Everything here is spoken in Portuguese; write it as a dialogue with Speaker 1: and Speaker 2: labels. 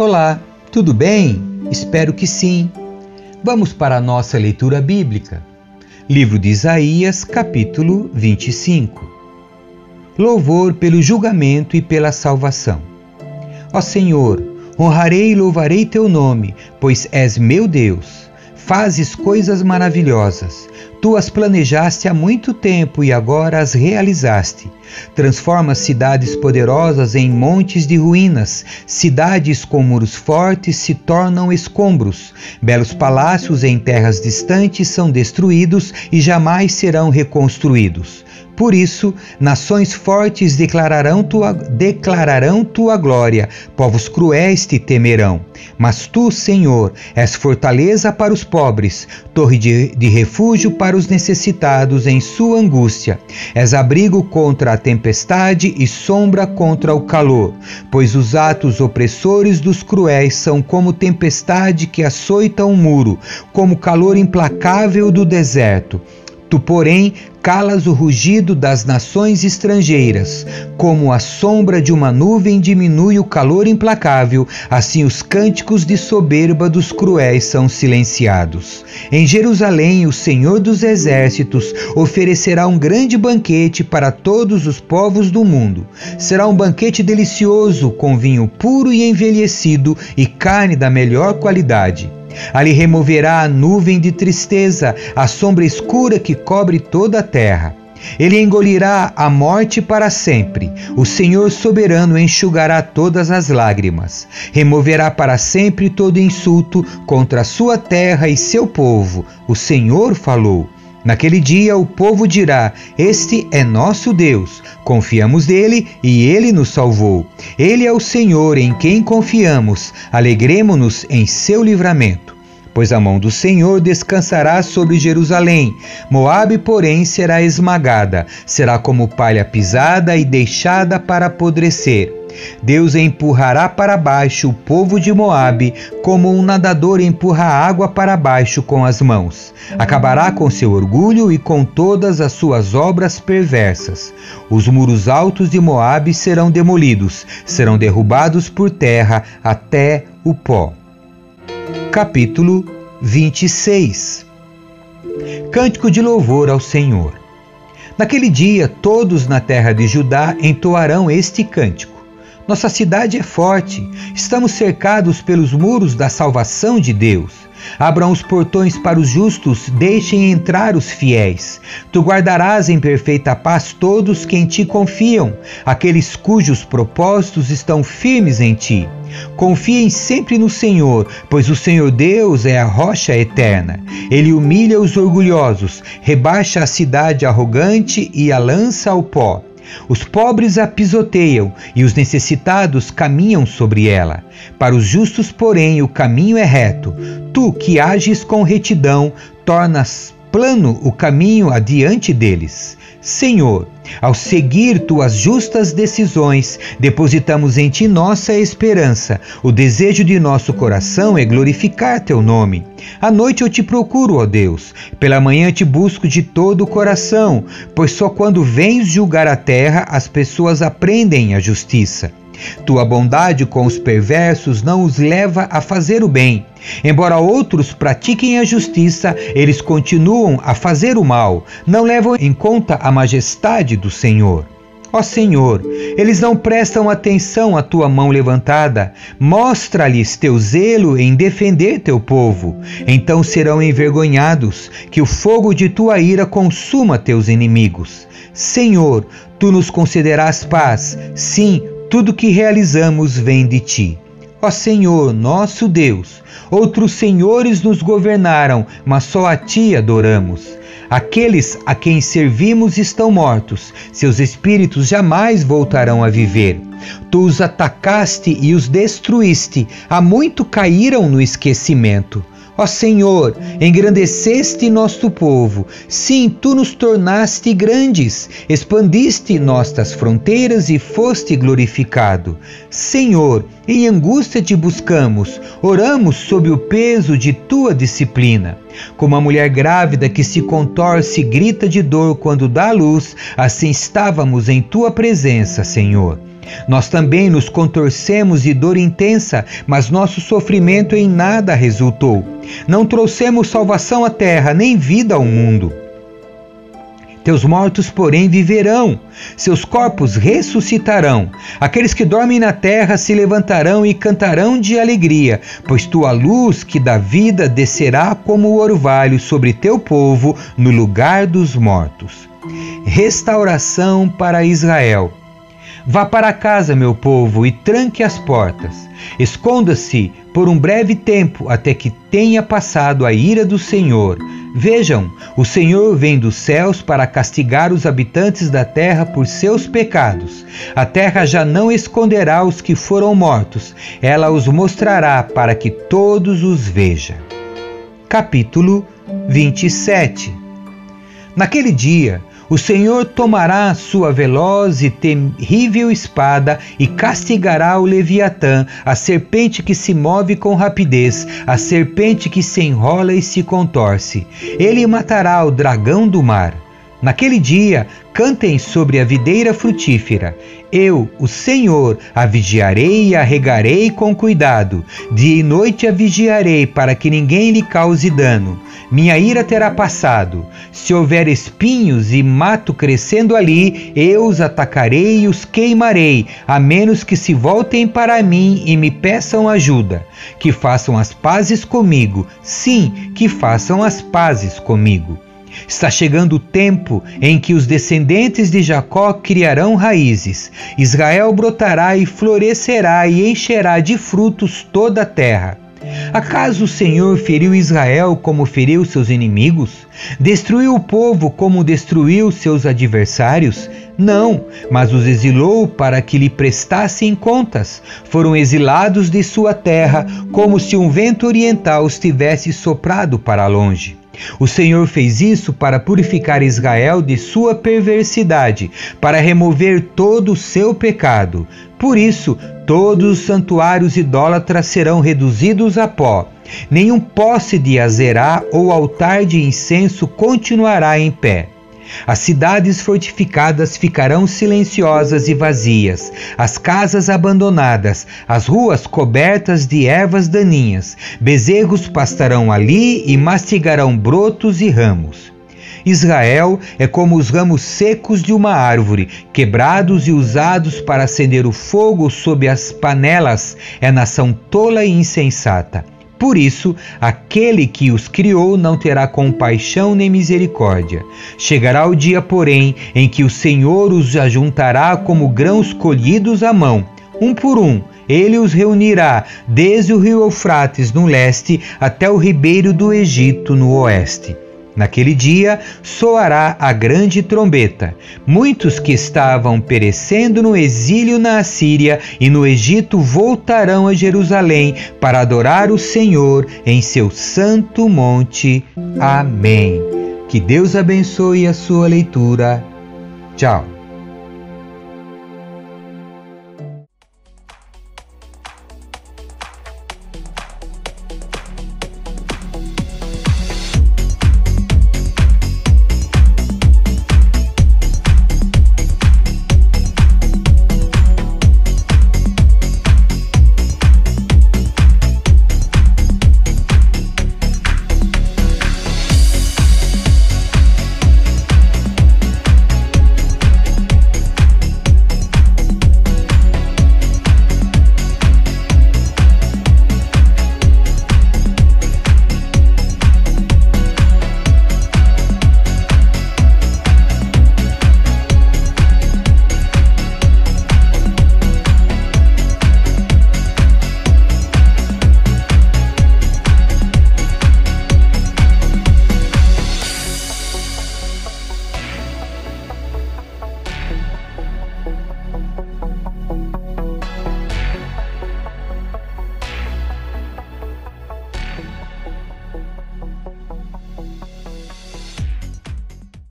Speaker 1: Olá, tudo bem? Espero que sim. Vamos para a nossa leitura bíblica. Livro de Isaías, capítulo 25. Louvor pelo julgamento e pela salvação. Ó Senhor, honrarei e louvarei teu nome, pois és meu Deus. Fazes coisas maravilhosas. Tu as planejaste há muito tempo e agora as realizaste. Transformas cidades poderosas em montes de ruínas, cidades com muros fortes se tornam escombros, belos palácios em terras distantes são destruídos e jamais serão reconstruídos. Por isso, nações fortes declararão tua, declararão tua glória, povos cruéis te temerão. Mas tu, Senhor, és fortaleza para os pobres, torre de, de refúgio para os necessitados em sua angústia. És abrigo contra a tempestade e sombra contra o calor, pois os atos opressores dos cruéis são como tempestade que açoita um muro, como calor implacável do deserto. Tu, porém, calas o rugido das nações estrangeiras. Como a sombra de uma nuvem diminui o calor implacável, assim os cânticos de soberba dos cruéis são silenciados. Em Jerusalém, o Senhor dos Exércitos oferecerá um grande banquete para todos os povos do mundo. Será um banquete delicioso, com vinho puro e envelhecido e carne da melhor qualidade. Ali removerá a nuvem de tristeza, a sombra escura que cobre toda a terra. Ele engolirá a morte para sempre. O Senhor soberano enxugará todas as lágrimas. Removerá para sempre todo insulto contra a sua terra e seu povo. O Senhor falou. Naquele dia o povo dirá: Este é nosso Deus, confiamos nele e ele nos salvou. Ele é o Senhor em quem confiamos, alegremo-nos em seu livramento. Pois a mão do Senhor descansará sobre Jerusalém. Moabe, porém, será esmagada, será como palha pisada e deixada para apodrecer. Deus empurrará para baixo o povo de Moabe, como um nadador empurra água para baixo com as mãos. Acabará com seu orgulho e com todas as suas obras perversas. Os muros altos de Moabe serão demolidos, serão derrubados por terra até o pó. Capítulo 26 Cântico de louvor ao Senhor. Naquele dia, todos na terra de Judá entoarão este cântico. Nossa cidade é forte, estamos cercados pelos muros da salvação de Deus. Abram os portões para os justos, deixem entrar os fiéis. Tu guardarás em perfeita paz todos que em ti confiam, aqueles cujos propósitos estão firmes em ti. Confiem sempre no Senhor, pois o Senhor Deus é a rocha eterna. Ele humilha os orgulhosos, rebaixa a cidade arrogante e a lança ao pó. Os pobres a pisoteiam e os necessitados caminham sobre ela. Para os justos, porém, o caminho é reto. Tu que ages com retidão, tornas plano o caminho adiante deles. Senhor, ao seguir tuas justas decisões, depositamos em ti nossa esperança. O desejo de nosso coração é glorificar teu nome. À noite eu te procuro, ó Deus. Pela manhã te busco de todo o coração, pois só quando vens julgar a terra as pessoas aprendem a justiça. Tua bondade com os perversos não os leva a fazer o bem. Embora outros pratiquem a justiça, eles continuam a fazer o mal, não levam em conta a majestade do Senhor. Ó Senhor, eles não prestam atenção à tua mão levantada. Mostra-lhes teu zelo em defender teu povo. Então serão envergonhados, que o fogo de tua ira consuma teus inimigos. Senhor, tu nos concederás paz. Sim, tudo que realizamos vem de ti. Ó Senhor, nosso Deus, outros senhores nos governaram, mas só a ti adoramos. Aqueles a quem servimos estão mortos, seus espíritos jamais voltarão a viver. Tu os atacaste e os destruíste, há muito caíram no esquecimento. Ó Senhor, engrandeceste nosso povo. Sim, tu nos tornaste grandes, expandiste nossas fronteiras e foste glorificado. Senhor, em angústia te buscamos, oramos sob o peso de tua disciplina. Como a mulher grávida que se contorce e grita de dor quando dá luz, assim estávamos em tua presença, Senhor. Nós também nos contorcemos de dor intensa, mas nosso sofrimento em nada resultou. Não trouxemos salvação à terra, nem vida ao mundo. Teus mortos, porém, viverão, seus corpos ressuscitarão. Aqueles que dormem na terra se levantarão e cantarão de alegria, pois tua luz, que dá vida, descerá como o orvalho sobre teu povo no lugar dos mortos. Restauração para Israel. Vá para casa, meu povo, e tranque as portas. Esconda-se por um breve tempo até que tenha passado a ira do Senhor. Vejam, o Senhor vem dos céus para castigar os habitantes da terra por seus pecados. A terra já não esconderá os que foram mortos, ela os mostrará para que todos os vejam. Capítulo 27 Naquele dia, o Senhor tomará sua veloz e terrível espada e castigará o Leviatã, a serpente que se move com rapidez, a serpente que se enrola e se contorce. Ele matará o dragão do mar. Naquele dia, cantem sobre a videira frutífera. Eu, o Senhor, a vigiarei e a regarei com cuidado. Dia e noite a vigiarei, para que ninguém lhe cause dano. Minha ira terá passado. Se houver espinhos e mato crescendo ali, eu os atacarei e os queimarei, a menos que se voltem para mim e me peçam ajuda. Que façam as pazes comigo. Sim, que façam as pazes comigo. Está chegando o tempo em que os descendentes de Jacó criarão raízes. Israel brotará e florescerá e encherá de frutos toda a terra. Acaso o Senhor feriu Israel como feriu seus inimigos? Destruiu o povo como destruiu seus adversários? Não, mas os exilou para que lhe prestassem contas. Foram exilados de sua terra, como se um vento oriental os tivesse soprado para longe. O Senhor fez isso para purificar Israel de sua perversidade, para remover todo o seu pecado. Por isso, todos os santuários idólatras serão reduzidos a pó. Nenhum poste de azerá ou altar de incenso continuará em pé. As cidades fortificadas ficarão silenciosas e vazias, as casas abandonadas, as ruas cobertas de ervas daninhas. Bezerros pastarão ali e mastigarão brotos e ramos. Israel é como os ramos secos de uma árvore, quebrados e usados para acender o fogo sob as panelas. É nação tola e insensata. Por isso, aquele que os criou não terá compaixão nem misericórdia. Chegará o dia, porém, em que o Senhor os ajuntará como grãos colhidos à mão, um por um. Ele os reunirá desde o rio Eufrates no leste até o ribeiro do Egito no oeste. Naquele dia soará a grande trombeta. Muitos que estavam perecendo no exílio na Assíria e no Egito voltarão a Jerusalém para adorar o Senhor em seu santo monte. Amém. Que Deus abençoe a sua leitura. Tchau.